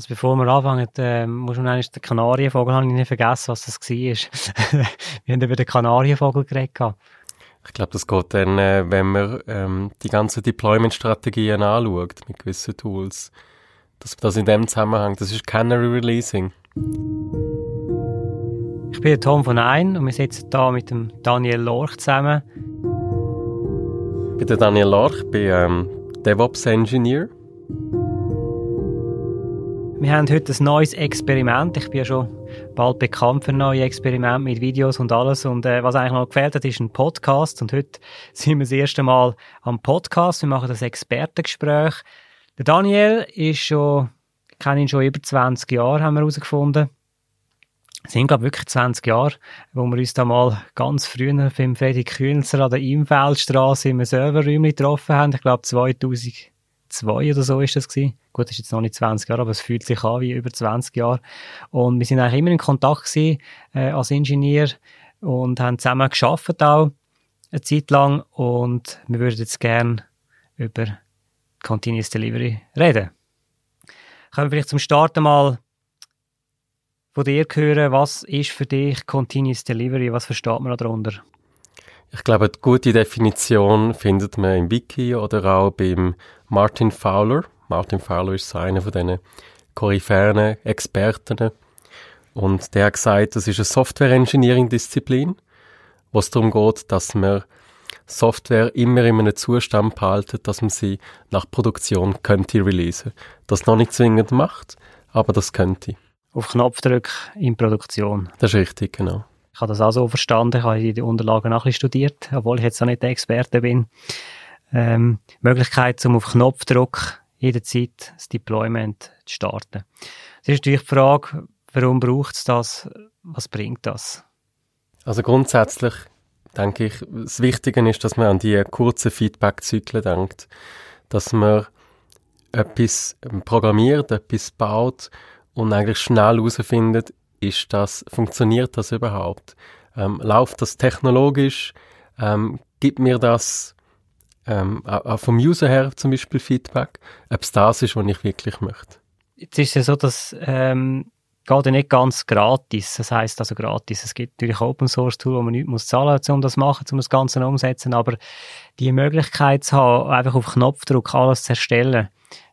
Also bevor wir anfangen, äh, muss man eigentlich den Kanarienvogel, habe ich nicht vergessen, was das war. wir haben über den Kanarienvogel geredet. Ich glaube, das geht dann, äh, wenn man ähm, die ganzen Deployment-Strategien anschaut mit gewissen Tools. Dass das in dem Zusammenhang, das ist Canary Releasing. Ich bin Tom von Ein und wir sitzen hier mit dem Daniel Lorch zusammen. Ich bin der Daniel Lorch, bin ähm, DevOps Engineer wir haben heute ein neues Experiment. Ich bin ja schon bald bekannt für neue Experimente mit Videos und alles. Und äh, was eigentlich noch gefällt hat, ist ein Podcast. Und heute sind wir das erste Mal am Podcast. Wir machen das Expertengespräch. Der Daniel ist schon, ich kenne ihn schon über 20 Jahre, haben wir herausgefunden. Es sind, glaube wirklich 20 Jahre, wo wir uns da mal ganz früher beim Freddy Künzer an der Imfeldstraße im Serverräumchen getroffen haben. Ich glaube 2000 zwei oder so ist das gewesen. Gut, das ist jetzt noch nicht 20 Jahre, aber es fühlt sich an wie über 20 Jahre. Und wir sind eigentlich immer in Kontakt gewesen, äh, als Ingenieur und haben zusammen geschafft auch eine Zeit lang und wir würden jetzt gerne über Continuous Delivery reden. Können wir vielleicht zum Start mal von dir hören, was ist für dich Continuous Delivery, was versteht man darunter? Ich glaube, eine gute Definition findet man im Wiki oder auch beim Martin Fowler. Martin Fowler ist einer von diesen koryphären Experten. Und der hat gesagt, das ist eine Software-Engineering-Disziplin, wo es darum geht, dass man Software immer in einem Zustand behalten, dass man sie nach Produktion könnte releasen. Das noch nicht zwingend macht, aber das könnte. Auf Knopfdruck in Produktion. Das ist richtig, genau. Ich habe das auch so verstanden, ich habe die Unterlagen ein studiert, obwohl ich jetzt auch nicht der Experte bin. Ähm, Möglichkeit, um auf Knopfdruck jederzeit das Deployment zu starten. Es ist natürlich die Frage, warum braucht es das? Was bringt das? Also grundsätzlich denke ich, das Wichtige ist, dass man an die kurzen Feedback-Zyklen denkt. Dass man etwas programmiert, etwas baut und eigentlich schnell herausfindet, ist das, funktioniert das überhaupt? Ähm, läuft das technologisch? Ähm, gibt mir das ähm, auch vom User her zum Beispiel Feedback, ob es das ist, was ich wirklich möchte? Jetzt ist es ja so, dass ähm, geht ja nicht ganz gratis. Das heißt also gratis. Es gibt natürlich Open Source Tool, wo man nichts muss zahlen muss, um das machen, um das Ganze umzusetzen. Aber die Möglichkeit zu haben, einfach auf Knopfdruck alles zu erstellen,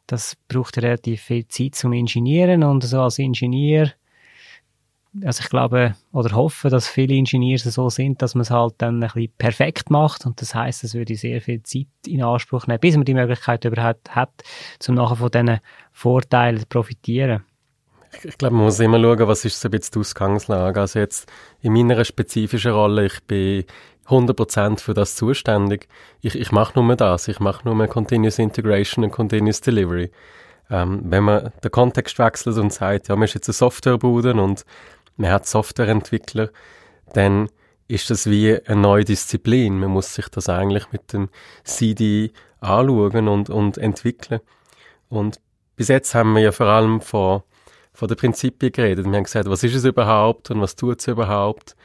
das braucht relativ viel Zeit zum Ingenieren und so als Ingenieur also ich glaube oder hoffe, dass viele Ingenieure so sind, dass man es halt dann ein bisschen perfekt macht und das heißt, es würde sehr viel Zeit in Anspruch nehmen, bis man die Möglichkeit überhaupt hat, zum nachher von diesen Vorteilen zu profitieren. Ich, ich glaube, man muss immer schauen, was ist so ein bisschen die Ausgangslage. Also jetzt in meiner spezifischen Rolle, ich bin 100% für das zuständig. Ich, ich mache nur das. Ich mache nur Continuous Integration und Continuous Delivery. Ähm, wenn man den Kontext wechselt und sagt, ja, man ist jetzt eine Softwarebude und man hat Softwareentwickler, dann ist das wie eine neue Disziplin. Man muss sich das eigentlich mit dem CD anschauen und, und entwickeln. Und bis jetzt haben wir ja vor allem von, von den Prinzipien geredet. Wir haben gesagt, was ist es überhaupt und was tut es überhaupt.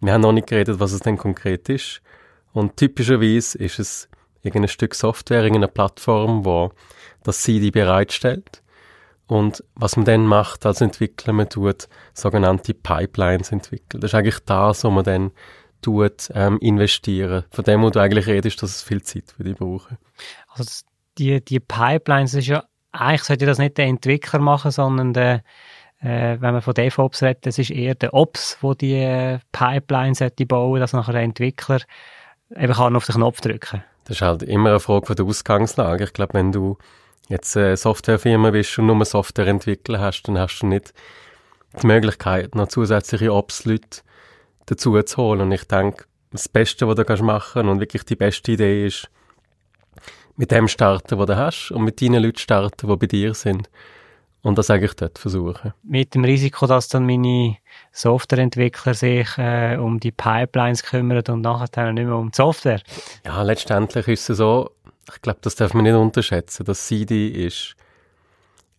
Wir haben noch nicht geredet, was es denn konkret ist. Und typischerweise ist es irgendein Stück Software, irgendeine Plattform, wo das CD bereitstellt. Und was man dann macht als Entwickler, man tut sogenannte Pipelines entwickeln. Das ist eigentlich das, was man dann tut, ähm, investieren. Von dem, wo du eigentlich redest, dass es viel Zeit für dich brauchen. Also die, die Pipelines, das ist ja, eigentlich sollte das nicht der Entwickler machen, sondern der, äh, wenn man von DevOps redet, das ist eher der Ops, wo die äh, Pipelines sollte bauen, dass nachher der Entwickler eben kann auf den Knopf drücken. Das ist halt immer eine Frage von der Ausgangslage. Ich glaube, wenn du jetzt eine Softwarefirma bist und nur Software entwickeln hast, dann hast du nicht die Möglichkeit, noch zusätzliche Ops-Leute dazu zu holen. Und ich denke, das Beste, was du kannst machen und wirklich die beste Idee ist, mit dem starten, was du hast und mit deinen Leuten starten, die bei dir sind. Und das eigentlich dort versuchen. Mit dem Risiko, dass dann meine Softwareentwickler sich äh, um die Pipelines kümmern und nachher nicht mehr um die Software. Ja, letztendlich ist es so, ich glaube, das darf man nicht unterschätzen. Das CD ist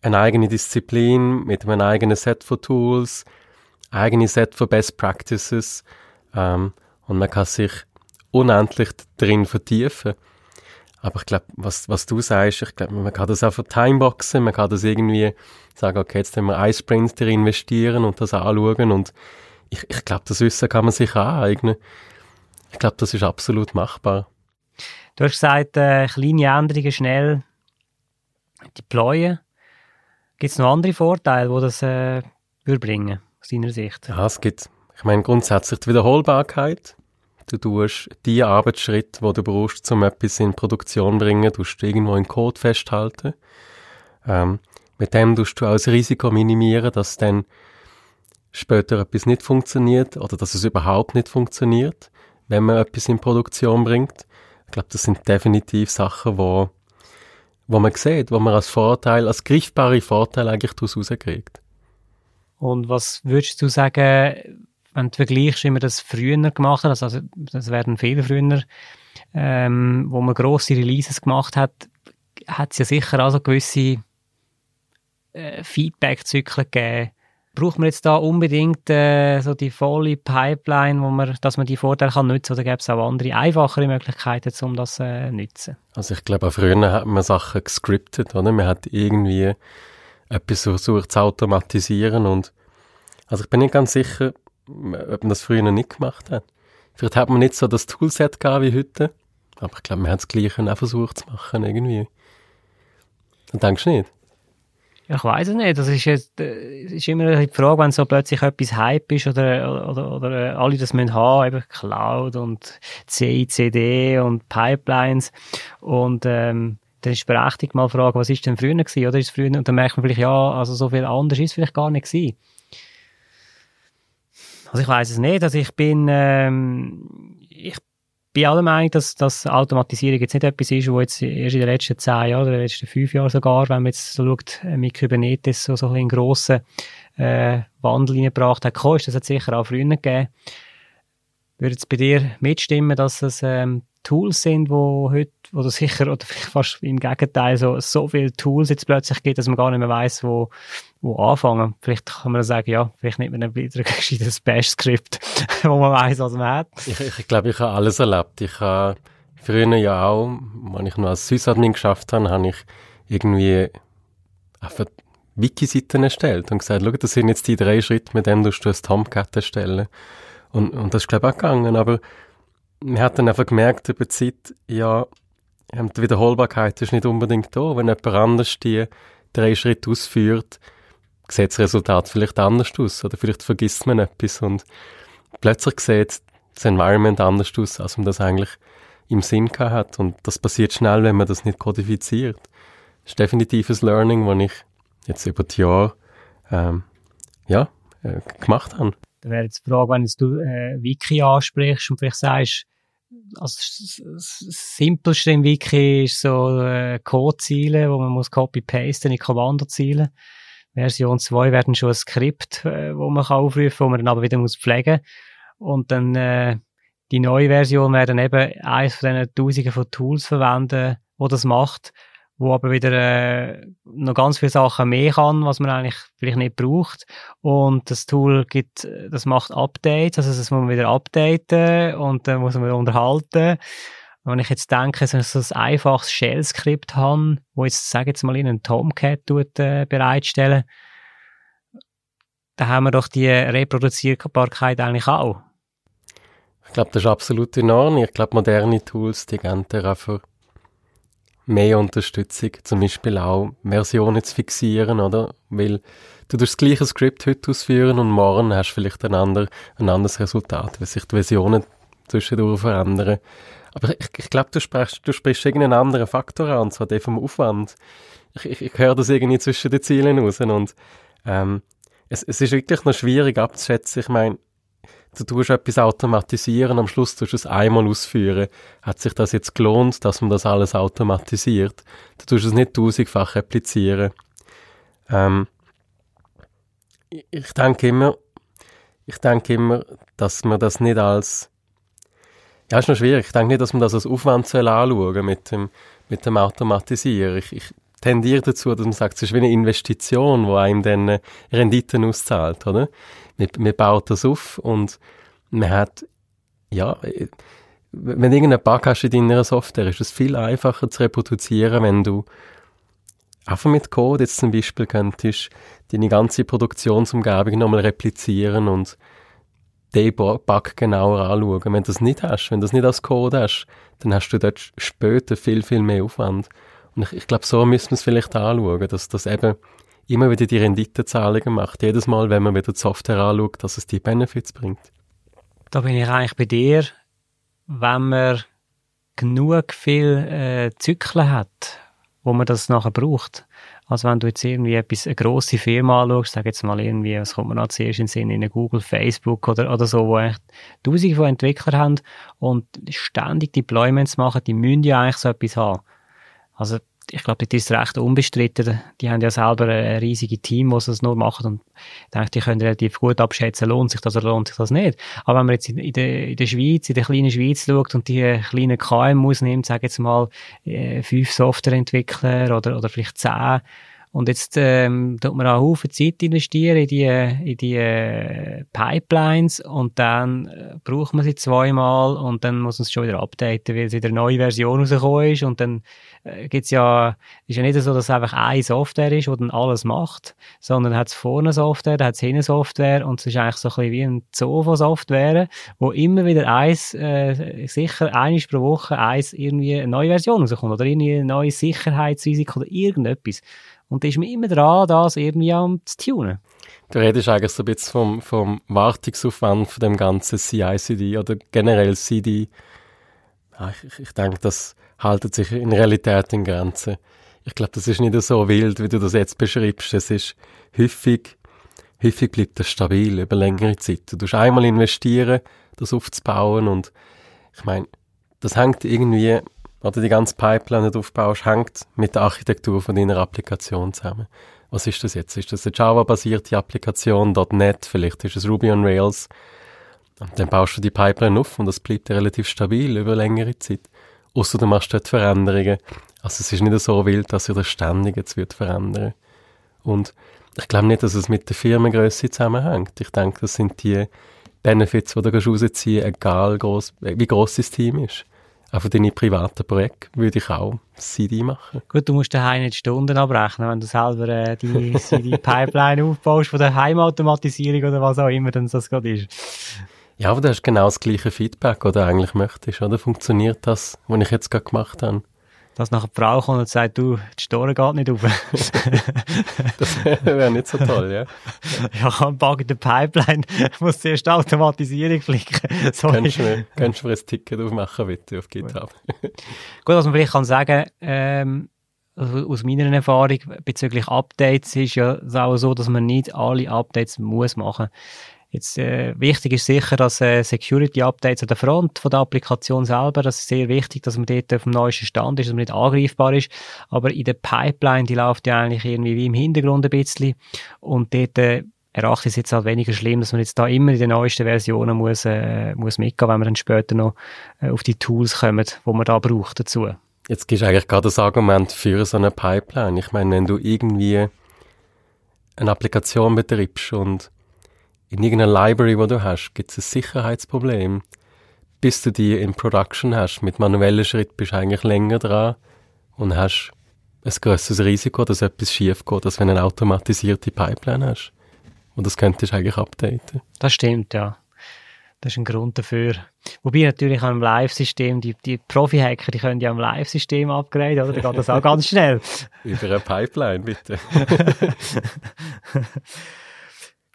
eine eigene Disziplin mit einem eigenen Set von Tools, eigene Set von Best Practices ähm, und man kann sich unendlich drin vertiefen. Aber ich glaube, was, was du sagst, ich glaube, man kann das für Timeboxen, man kann das irgendwie sagen, okay, jetzt können wir ein Sprint investieren und das anschauen und ich, ich glaube, das Wissen kann man sich aneignen. Ich glaube, das ist absolut machbar. Du hast gesagt, äh, kleine Änderungen schnell deployen. Gibt es noch andere Vorteile, die das äh, würde bringen, aus deiner Sicht? Ja, es gibt, ich meine, grundsätzlich die Wiederholbarkeit. Du tust die Arbeitsschritte, die du brauchst, um etwas in Produktion zu bringen, tust du irgendwo in Code festhalten. Ähm, mit dem tust du auch das Risiko minimieren, dass dann später etwas nicht funktioniert oder dass es überhaupt nicht funktioniert, wenn man etwas in Produktion bringt. Ich glaube, das sind definitiv Sachen, wo, wo man sieht, wo man als Vorteil, als greifbare Vorteil eigentlich daraus rauskriegt. Und was würdest du sagen, wenn du vergleichst, wie man das früher gemacht hat, also das werden viele früher, ähm, wo man grosse Releases gemacht hat, hat es ja sicher also gewisse äh, Feedback-Zyklen gegeben. Braucht man jetzt da unbedingt äh, so die volle Pipeline, wo man, dass man die Vorteile kann nutzen oder gäbe es auch andere, einfachere Möglichkeiten, um das zu äh, nutzen? Also ich glaube, früher hat man Sachen gescriptet, oder? Man hat irgendwie etwas versucht zu automatisieren und also ich bin nicht ganz sicher, ob man das früher nicht gemacht hat. Vielleicht hat man nicht so das Toolset gehabt wie heute, aber ich glaube, man hat das Gleiche auch versucht zu machen, irgendwie. Dann denkst du nicht? Ich weiß es nicht. Das ist, jetzt, äh, ist immer die Frage, wenn so plötzlich etwas Hype ist oder, oder, oder äh, alle das müssen haben, eben Cloud und CICD und Pipelines und ähm, dann ist berechtigt mal fragen, was ist denn früher gewesen, oder ist früher, und dann merkt man vielleicht, ja, also so viel anders ist es vielleicht gar nicht gewesen. Also ich weiß es nicht. Also ich bin, ähm, ich bin aller Meinung, dass, dass Automatisierung jetzt nicht etwas ist, wo jetzt erst in den letzten zehn Jahren oder den letzten fünf Jahren sogar, wenn man jetzt so schaut, äh, mit Kubernetes so, so ein einen grossen äh, Wandel reingebracht hat, ist das hat sicher auch früher gegeben. Würde es bei dir mitstimmen, dass es ähm, Tools sind, wo heute, wo du sicher, oder fast im Gegenteil, so, so viele Tools jetzt plötzlich gibt, dass man gar nicht mehr weiß, wo, wo anfangen. Vielleicht kann man sagen, ja, vielleicht mehr ein wieder gescheites Bash-Skript, wo man weiß, was man hat. Ich, ich glaube, ich habe alles erlebt. Ich habe früher ja auch, wenn ich noch als Sysadmin geschafft habe, habe ich irgendwie einfach Wiki-Seiten erstellt und gesagt, schau, das sind jetzt die drei Schritte, mit denen du ein Tomcat erstellen. Und, und das ist, glaube ich, auch gegangen, aber man hat dann einfach gemerkt über die Zeit, ja, die Wiederholbarkeit ist nicht unbedingt da. Wenn jemand anders die drei Schritte ausführt, sieht das Resultat vielleicht anders aus oder vielleicht vergisst man etwas und plötzlich sieht das Environment anders aus, als man das eigentlich im Sinn hat und das passiert schnell, wenn man das nicht kodifiziert. Das ist definitiv ein Learning, das ich jetzt über die Jahre ähm, ja, äh, gemacht habe. Da wäre jetzt die Frage, wenn du äh, Wiki ansprichst und vielleicht sagst, also das Simpelste im Wiki ist so äh, Codeziele, wo man muss copy-pasten in Kommandoziele. Version 2 werden schon ein Skript, äh, wo man kann aufrufen, wo man dann aber wieder muss pflegen. Und dann äh, die neue Version werden eben eines von diesen Tausenden von Tools verwenden, wo das macht wo aber wieder äh, noch ganz viele Sachen mehr kann, was man eigentlich vielleicht nicht braucht. Und das Tool gibt, das macht Updates, also das muss man wieder updaten und dann muss man wieder unterhalten. wenn ich jetzt denke, so ein einfaches Shell-Skript habe, wo jetzt, sage jetzt mal, in einen Tomcat tut, äh, bereitstellen, dann haben wir doch die Reproduzierbarkeit eigentlich auch. Ich glaube, das ist absolut in Ordnung. Ich glaube, moderne Tools, die dir einfach mehr Unterstützung, zum Beispiel auch Versionen zu fixieren, oder? Weil du das gleiche Skript heute ausführen und morgen hast du vielleicht ein, ander, ein anderes Resultat, weil sich die Versionen zwischendurch verändern. Aber ich, ich glaube, du sprichst, du sprichst irgendeinen anderen Faktor an, und zwar den vom Aufwand. Ich, ich, ich höre das irgendwie zwischen den Zielen raus und ähm, es, es ist wirklich noch schwierig abzuschätzen. Ich meine, du tust etwas automatisieren, am Schluss tust du es einmal ausführen. Hat sich das jetzt gelohnt, dass man das alles automatisiert? Du tust es nicht tausendfach applizieren. Ähm, ich denke immer, ich denke immer, dass man das nicht als ja, ist noch schwierig. Ich denke nicht, dass man das als Aufwand anschauen mit dem, mit dem Automatisieren. Ich, ich tendiere dazu, dass man sagt, es ist wie eine Investition, die einem dann Renditen auszahlt, oder? man, man baut das auf und man hat, ja, wenn du irgendeinen Bug hast in deiner Software, ist es viel einfacher zu reproduzieren, wenn du einfach mit Code jetzt zum Beispiel könntest deine ganze Produktionsumgebung nochmal replizieren und den Bug genauer anschauen. Wenn du das nicht hast, wenn du das nicht als Code hast, dann hast du dort später viel, viel mehr Aufwand. Und ich, ich glaube, so müssen wir es vielleicht anschauen, dass das eben immer wieder die Renditezahlungen macht. Jedes Mal, wenn man wieder die Software anschaut, dass es die Benefits bringt. Da bin ich eigentlich bei dir, wenn man genug viel äh, Zyklen hat, wo man das nachher braucht. Also wenn du jetzt irgendwie etwas, eine grosse Firma anschaust, sag jetzt mal irgendwie, was kommt man als zuerst in Sinn, in Google, Facebook oder, oder so, wo echt tausende von Entwicklern haben und ständig Deployments machen, die müssen ja eigentlich so etwas haben. Also ich glaube, das ist recht unbestritten. Die haben ja selber ein riesiges Team, das es nur machen und ich denke, die können relativ gut abschätzen, lohnt sich das oder lohnt sich das nicht. Aber wenn man jetzt in der, in der Schweiz, in der kleinen Schweiz schaut und die kleinen KMUs nimmt, sage jetzt mal äh, fünf Softwareentwickler oder, oder vielleicht zehn, und jetzt ähm, tut man auch Haufen Zeit investieren in die, in die äh, Pipelines und dann äh, braucht man sie zweimal und dann muss man es schon wieder updaten, weil es wieder eine neue Version rausgekommen ist und dann äh, gibt's ja, ist ja nicht so, dass es einfach eine Software ist, die dann alles macht, sondern hat es vorne Software, dann hat es hinten Software und es ist eigentlich so ein bisschen wie ein Zoo von Software, wo immer wieder eins, äh, sicher eines pro Woche eins irgendwie eine neue Version rauskommt oder irgendwie ein neues Sicherheitsrisiko oder irgendetwas. Und da ist man immer dran, das irgendwie am zu tunen. Du redest eigentlich so ein bisschen vom, vom Wartungsaufwand von dem ganzen CI-CD oder generell CD. Ich, ich denke, das haltet sich in Realität in Grenzen. Ich glaube, das ist nicht so wild, wie du das jetzt beschreibst. Es ist häufig, häufig bleibt das stabil über längere Zeit. Du musst einmal investieren, das aufzubauen und ich meine, das hängt irgendwie oder die ganze Pipeline, die du aufbaust, hängt mit der Architektur von deiner Applikation zusammen. Was ist das jetzt? Ist das eine Java-basierte Applikation, .NET, vielleicht ist es Ruby on Rails. Und dann baust du die Pipeline auf und das bleibt relativ stabil über längere Zeit. Außer du machst dort Veränderungen. Also es ist nicht so wild, dass sich das ständig jetzt wird verändern. Und ich glaube nicht, dass es mit der Firmengröße zusammenhängt. Ich denke, das sind die Benefits, die du rausziehen egal groß, wie groß das Team ist. Auch für deine privaten Projekte würde ich auch CD machen. Gut, du musst daheim nicht Stunden abrechnen, wenn du selber äh, die CD-Pipeline aufbaust von der Heimautomatisierung oder was auch immer dann das gerade ist. Ja, aber du hast genau das gleiche Feedback, oder eigentlich möchtest, oder? Funktioniert das, was ich jetzt gerade gemacht habe? Dass nachher die Frau kommt und sagt, du, die Store geht nicht auf. das wäre nicht so toll, ja. Ja, ich habe Bug in der Pipeline, ich muss zuerst Automatisierung flicken. Kannst du, mir, kannst du mir ein Ticket aufmachen, bitte, auf GitHub? Gut, was man vielleicht kann sagen, ähm, aus meiner Erfahrung bezüglich Updates ist ja auch so, dass man nicht alle Updates muss machen. Jetzt äh, wichtig ist sicher, dass äh, Security-Updates an der Front von der Applikation selber, das ist sehr wichtig, dass man dort auf dem neuesten Stand ist, dass man nicht angreifbar ist. Aber in der Pipeline, die läuft ja eigentlich irgendwie wie im Hintergrund ein bisschen und dort äh, erachte ich es jetzt halt weniger schlimm, dass man jetzt da immer in den neuesten Versionen muss, äh, muss mitgehen, wenn man dann später noch äh, auf die Tools kommt, wo man da braucht dazu. Jetzt gibst du eigentlich gerade das Argument für so eine Pipeline. Ich meine, wenn du irgendwie eine Applikation betreibst und in irgendeiner Library, wo du hast, gibt es ein Sicherheitsproblem. Bis du die in Production hast, mit manuellen Schritt bist du eigentlich länger dran und hast ein grösseres Risiko, dass etwas schief geht, als wenn du eine automatisierte Pipeline hast. Und das könntest du eigentlich updaten. Das stimmt, ja. Das ist ein Grund dafür. Wobei natürlich am Live-System, die, die Profi-Hacker, die können ja am Live-System upgraden, oder? Da geht das auch ganz schnell. Über eine Pipeline, bitte.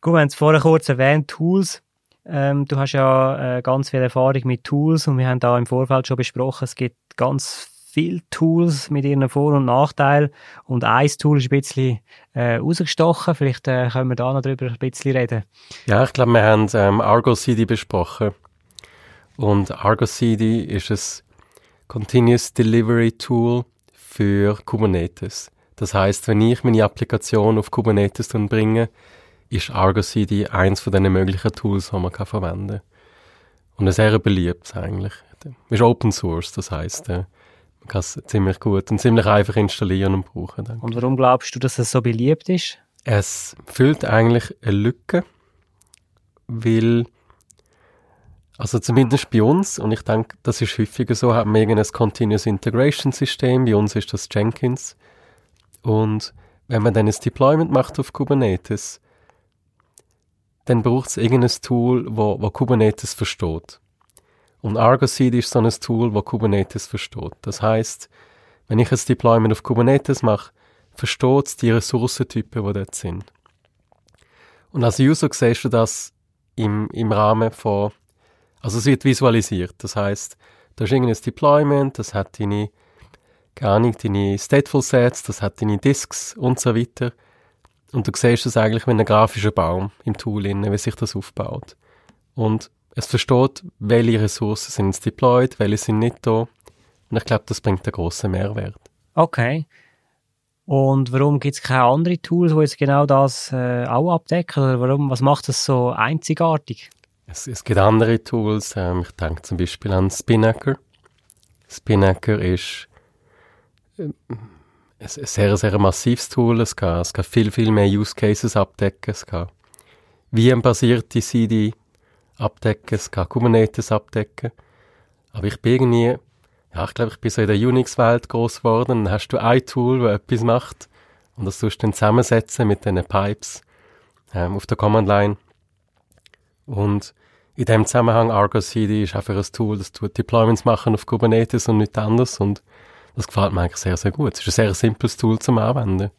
Gut, wir haben es vorher kurz erwähnt, Tools. Ähm, du hast ja äh, ganz viel Erfahrung mit Tools und wir haben da im Vorfeld schon besprochen, es gibt ganz viele Tools mit ihren Vor- und Nachteilen und ein Tool ist ein bisschen äh, rausgestochen. Vielleicht äh, können wir da noch drüber ein bisschen reden. Ja, ich glaube, wir haben ähm, Argo CD besprochen und Argo CD ist ein Continuous Delivery Tool für Kubernetes. Das heißt, wenn ich meine Applikation auf Kubernetes bringe, ist Argo CD eins von diesen möglichen Tools, die man kann verwenden kann. Und ein sehr beliebtes eigentlich. Es ist Open Source, das heißt, äh, man kann es ziemlich gut und ziemlich einfach installieren und brauchen. Denke. Und warum glaubst du, dass es so beliebt ist? Es füllt eigentlich eine Lücke, weil Also zumindest bei uns, und ich denke, das ist häufiger so, haben wir irgendein Continuous Integration System, bei uns ist das Jenkins. Und wenn man dann ein Deployment macht auf Kubernetes, dann braucht es irgendein Tool, wo, wo Kubernetes versteht. Und Argo CD ist so ein Tool, wo Kubernetes versteht. Das heißt, wenn ich ein Deployment auf Kubernetes mache, versteht es die Ressourcentypen, die dort sind. Und als User siehst du das im, im Rahmen von also es wird visualisiert. Das heißt, da ist irgendein Deployment, das hat deine, keine Ahnung, deine Stateful Sets, das hat deine Disks und so weiter. Und du siehst es eigentlich wie ein grafischer Baum im Tool, innen, wie sich das aufbaut. Und es versteht, welche Ressourcen sind deployed, welche sind nicht da. Und ich glaube, das bringt einen grossen Mehrwert. Okay. Und warum gibt es keine anderen Tools, die jetzt genau das äh, auch abdecken? Oder warum, was macht das so einzigartig? Es, es gibt andere Tools. Ähm, ich denke zum Beispiel an Spinnaker. Spinnaker ist äh, ein sehr, sehr massives Tool. Es kann, es kann viel, viel mehr Use Cases abdecken. Es kann VM-basierte CD abdecken. Es kann Kubernetes abdecken. Aber ich bin irgendwie, ja, ich glaube, ich bin so in der Unix-Welt groß geworden. Dann hast du ein Tool, das etwas macht. Und das tust du dann zusammensetzen mit diesen Pipes ähm, auf der Command-Line. Und in dem Zusammenhang Argo CD ist einfach ein Tool, das tut Deployments machen auf Kubernetes und nichts anderes und das gefällt mir eigentlich sehr, sehr gut. Es ist ein sehr simples Tool zum Anwenden.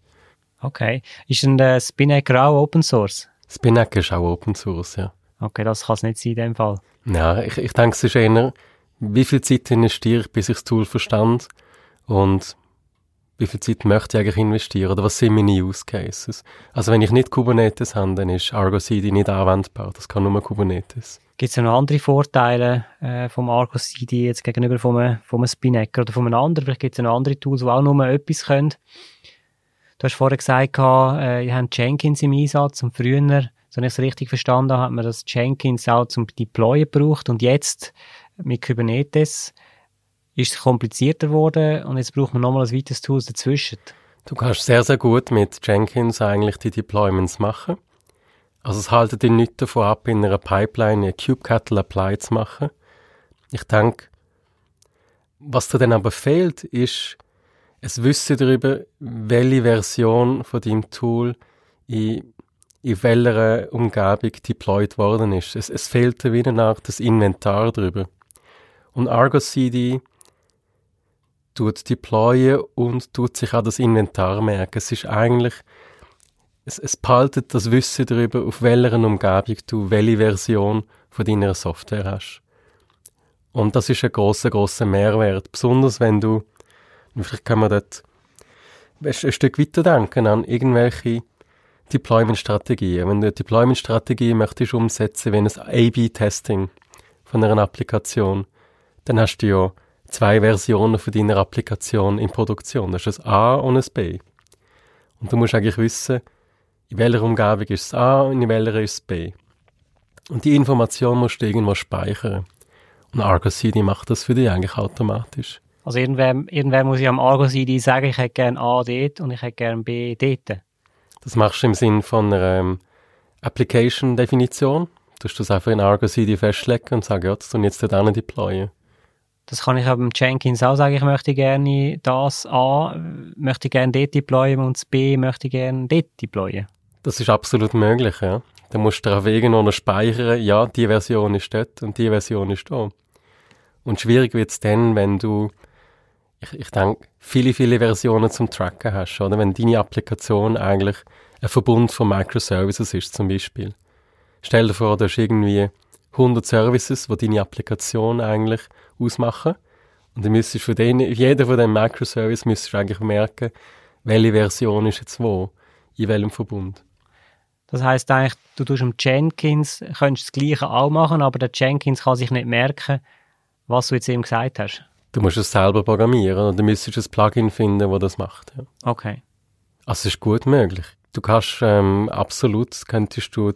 Okay. Ist denn der Spinnaker auch Open Source? Spinnaker ist auch Open Source, ja. Okay, das kann es nicht sein in dem Fall. Ja, ich, ich denke, es ist eher, wie viel Zeit investiere ich, bis ich das Tool verstand und wie viel Zeit möchte ich eigentlich investieren oder was sind meine Use Cases? Also wenn ich nicht Kubernetes habe, dann ist Argo CD nicht anwendbar. Das kann nur Kubernetes. Gibt es noch andere Vorteile äh, vom Argo CD jetzt gegenüber vom, vom Spinnaker oder von einem anderen? Vielleicht gibt es noch andere Tools, die auch nur etwas können. Du hast vorher gesagt, äh, ihr habt Jenkins im Einsatz und früher, so ich es richtig verstanden habe, hat man das Jenkins auch zum Deployen gebraucht und jetzt mit Kubernetes ist es komplizierter geworden und jetzt braucht man nochmal ein weiteres Tool dazwischen. Du kannst sehr, sehr gut mit Jenkins eigentlich die Deployments machen. Also es haltet dich nicht davon ab, in einer Pipeline eine kubectl Apply zu machen. Ich denke, was dir dann aber fehlt, ist es Wissen darüber, welche Version von deinem Tool in, in welcher Umgebung deployed worden ist. Es, es fehlt dir wie eine Art das Inventar darüber. Und Argo CD tut deployen und tut sich auch das Inventar merken. Es ist eigentlich, es, es behaltet das Wissen darüber, auf welcher Umgebung du welche Version von deiner Software hast. Und das ist ein großer, großer Mehrwert. Besonders wenn du, vielleicht kann man dort ein Stück weiter denken an irgendwelche Deployment-Strategien. Wenn du eine Deployment-Strategie möchtest umsetzen, wie ein A-B-Testing von einer Applikation, dann hast du ja zwei Versionen von deiner Applikation in Produktion. Das ist ein A und ein B. Und du musst eigentlich wissen, in welcher Umgebung ist es A und in welcher ist es B. Und die Information musst du irgendwo speichern. Und Argo CD macht das für dich eigentlich automatisch. Also irgendwer, irgendwer muss ich am Argo CD sagen, ich hätte gerne A dort und ich hätte gerne B dort. Das machst du im Sinn von einer ähm, Application-Definition. Du musst das einfach in Argo CD festlegen und sagen, ja, das tun jetzt dort deployen. Das kann ich aber beim Jenkins auch sagen, ich möchte gerne das A, möchte gerne dort deployen und das B möchte gerne dort deployen. Das ist absolut möglich, ja. Dann musst du darauf irgendwo speichern, ja, die Version ist dort und die Version ist da. Und schwierig wird es dann, wenn du, ich, ich denke, viele, viele Versionen zum Tracken hast, oder? Wenn deine Applikation eigentlich ein Verbund von Microservices ist, zum Beispiel. Stell dir vor, du hast irgendwie 100 Services, die deine Applikation eigentlich ausmachen. Und dann müsstest von denen, jeder von den Microservices müsstest du eigentlich merken, welche Version ist jetzt wo, in welchem Verbund. Das heißt eigentlich, du tust im Jenkins, könntest das Gleiche auch machen, aber der Jenkins kann sich nicht merken, was du jetzt ihm gesagt hast. Du musst es selber programmieren und dann müsstest du ein Plugin finden, das das macht. Ja. Okay. Also es ist gut möglich. Du kannst ähm, absolut, könntest du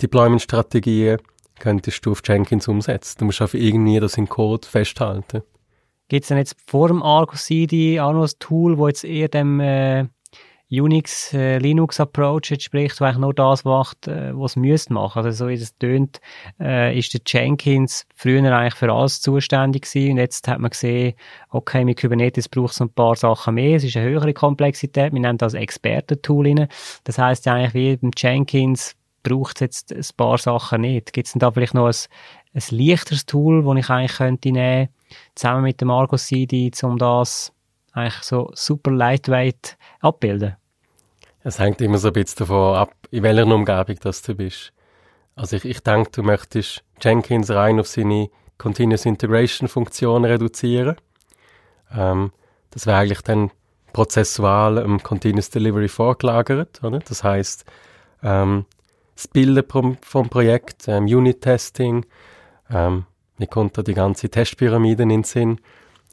Deployment-Strategien könntest du auf Jenkins umsetzen. Du musst einfach irgendwie das in Code festhalten. Gibt es denn jetzt vor dem Argo CD auch noch ein Tool, das jetzt eher dem, äh, Unix, äh, entspricht, wo eigentlich nur das macht, äh, was es müsste machen. Also so wie es tönt, äh, ist der Jenkins früher eigentlich für alles zuständig gewesen und jetzt hat man gesehen, okay, mit Kubernetes braucht es ein paar Sachen mehr, es ist eine höhere Komplexität, wir nennen das Expertentool rein. Das heißt ja eigentlich wie beim Jenkins braucht es jetzt ein paar Sachen nicht. Gibt es denn da vielleicht noch ein, ein leichteres Tool, das ich eigentlich könnte nehmen, zusammen mit dem Argos CD, um das eigentlich so super lightweight abbilden? Es hängt immer so ein bisschen davon ab, in welcher Umgebung das du bist. Also ich, ich denke, du möchtest Jenkins rein auf seine Continuous Integration Funktion reduzieren. Ähm, das wäre eigentlich dann prozessual im Continuous Delivery vorgelagert, oder? Das heißt, ähm, das Bilden vom, vom Projekt, ähm, Unit-Testing, ähm, mir kommt da die ganze Testpyramide in den Sinn,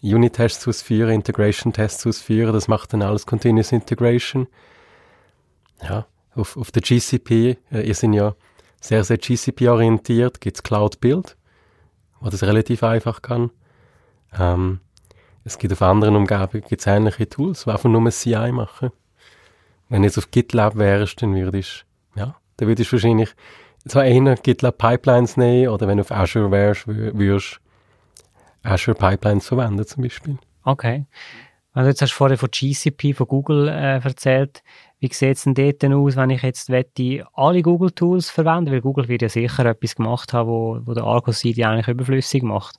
Unit-Tests ausführen, Integration-Tests ausführen, das macht dann alles Continuous Integration ja, auf, auf der GCP, äh, ihr sind ja sehr, sehr GCP-orientiert, gibt es Cloud Build, wo das relativ einfach kann. Ähm, es gibt auf anderen Umgebungen gibt's ähnliche Tools, die einfach nur ein CI machen. Wenn du jetzt auf GitLab wärst, dann würdest ja, dann würdest du wahrscheinlich zwar eher GitLab Pipelines nehmen oder wenn du auf Azure wärst, würdest Azure Pipelines verwenden zum Beispiel. Okay. Also jetzt hast du vorher von GCP, von Google äh, erzählt. Wie sieht es denn dort denn aus, wenn ich jetzt wette, alle Google-Tools verwende? Weil Google wird ja sicher etwas gemacht haben, wo, wo der Argo CD eigentlich überflüssig macht.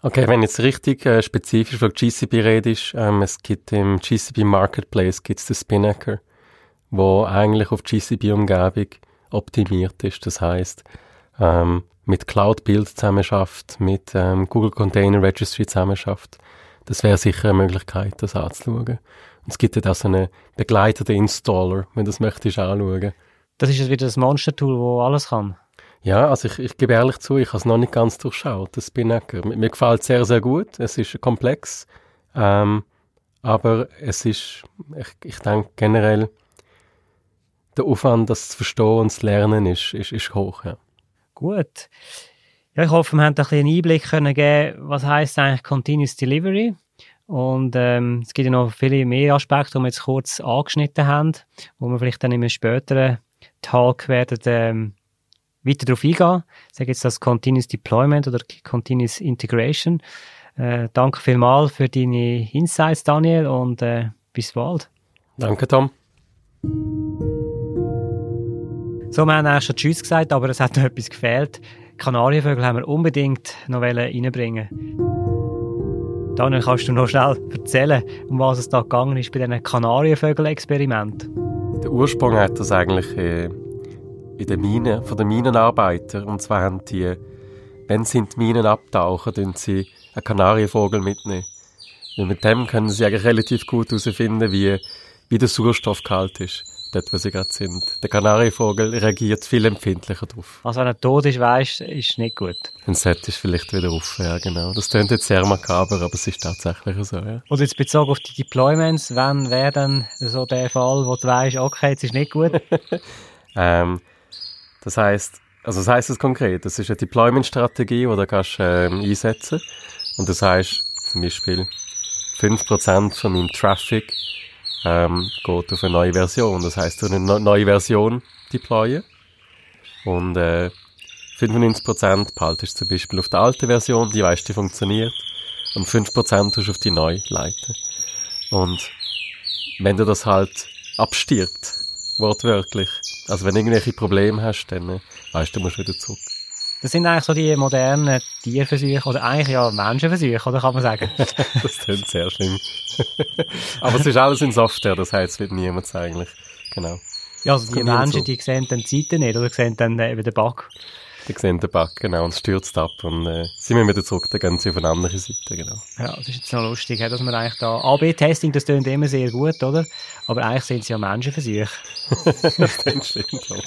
Okay, wenn jetzt richtig äh, spezifisch von GCP redest, ähm, es gibt im GCP Marketplace gibt's den Spinnaker, wo eigentlich auf GCP-Umgebung optimiert ist. Das heißt, ähm, mit Cloud Build zusammen schafft, mit ähm, Google Container Registry zusammen schafft. Das wäre sicher eine Möglichkeit, das anzuschauen. Und es gibt ja auch so einen begleiteten Installer, wenn du das möchtest anschauen. Das ist jetzt wieder das Monster-Tool, das alles kann. Ja, also ich, ich gebe ehrlich zu, ich habe es noch nicht ganz durchschaut, das Spinnaker. Mir, mir gefällt sehr, sehr gut. Es ist komplex, ähm, aber es ist, ich, ich denke generell, der Aufwand, das zu verstehen und zu lernen, ist, ist, ist hoch. Ja. Gut. Ja, ich hoffe, wir haben ein einen Einblick können geben, was heißt eigentlich Continuous Delivery und ähm, es gibt ja noch viele mehr Aspekte, die wir jetzt kurz angeschnitten haben, wo wir vielleicht dann in einem späteren Talk werden ähm, weiter darauf eingehen. Ich sage jetzt das Continuous Deployment oder Continuous Integration. Äh, danke vielmals für deine Insights, Daniel, und äh, bis bald. Danke, Tom. So, wir haben eigentlich schon Tschüss gesagt, aber es hat noch etwas gefehlt. Kanarienvögel haben wir unbedingt noch reinbringen Daniel, kannst du noch schnell erzählen, um was es da gegangen ist bei diesen Kanarienvögel-Experiment? Der Ursprung hat das eigentlich äh, in den Minen, von den Minenarbeitern. Und zwar haben die, wenn sie in die Minen abtauchen, dann sie einen Kanarienvogel mitnehmen. Und mit dem können sie eigentlich relativ gut herausfinden, wie, wie der Sauerstoffgehalt ist dort, wo sie gerade sind. Der Kanarienvogel reagiert viel empfindlicher drauf. Also wenn er tot ist, weisst ist nicht gut. Dann sollte ist vielleicht wieder auf, ja genau. Das klingt jetzt sehr makaber, aber es ist tatsächlich so, ja. Und jetzt bezogen auf die Deployments, wann wäre dann so der Fall, wo du weisst, okay, jetzt ist nicht gut? ähm, das heisst, also was heisst das konkret? Das ist eine Deployment-Strategie, die du kannst, ähm, einsetzen Und das heisst zum Beispiel 5% von meinem Traffic ähm, geht auf eine neue Version. Das heißt, eine neue Version deployen und äh, 95% behaltest du zum Beispiel auf der alten Version, die weißt, die funktioniert und 5% tust du auf die neue leiten. Und wenn du das halt abstirbt, wortwörtlich, also wenn du irgendwelche Probleme hast, dann äh, weißt du, musst wieder zurück. Das sind eigentlich so die modernen Tierversuche oder eigentlich ja Menschenversuche, oder kann man sagen? das klingt sehr schlimm. Aber es ist alles in Software, das heißt, es wird niemand eigentlich. Genau. Ja, also die Menschen, so. die sehen dann die Seite nicht oder sehen dann eben den Bug. Die sehen den Bug, genau, und es stürzt ab und äh, sind wir wieder zurück, dann gehen sie auf eine andere Seite, genau. Ja, das ist jetzt noch lustig, dass man eigentlich da, AB-Testing, das klingt immer sehr gut, oder? Aber eigentlich sind es ja Menschenversuche. das stimmt auch.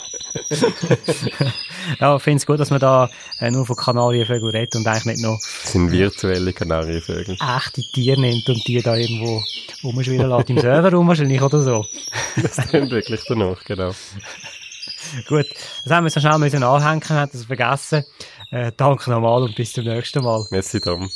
ja, ich finde es gut, dass man da äh, nur von Kanarienvögeln redet und eigentlich nicht noch... Das sind virtuelle Kanarienvögel. Echte Tiere nimmt und die da irgendwo rumschwirren lässt, im Server rum wahrscheinlich oder so. das klingt wirklich danach, genau. Gut, das haben wir so schnell anhängen, haben das vergessen. Äh, danke nochmal und bis zum nächsten Mal. Merci, Tom.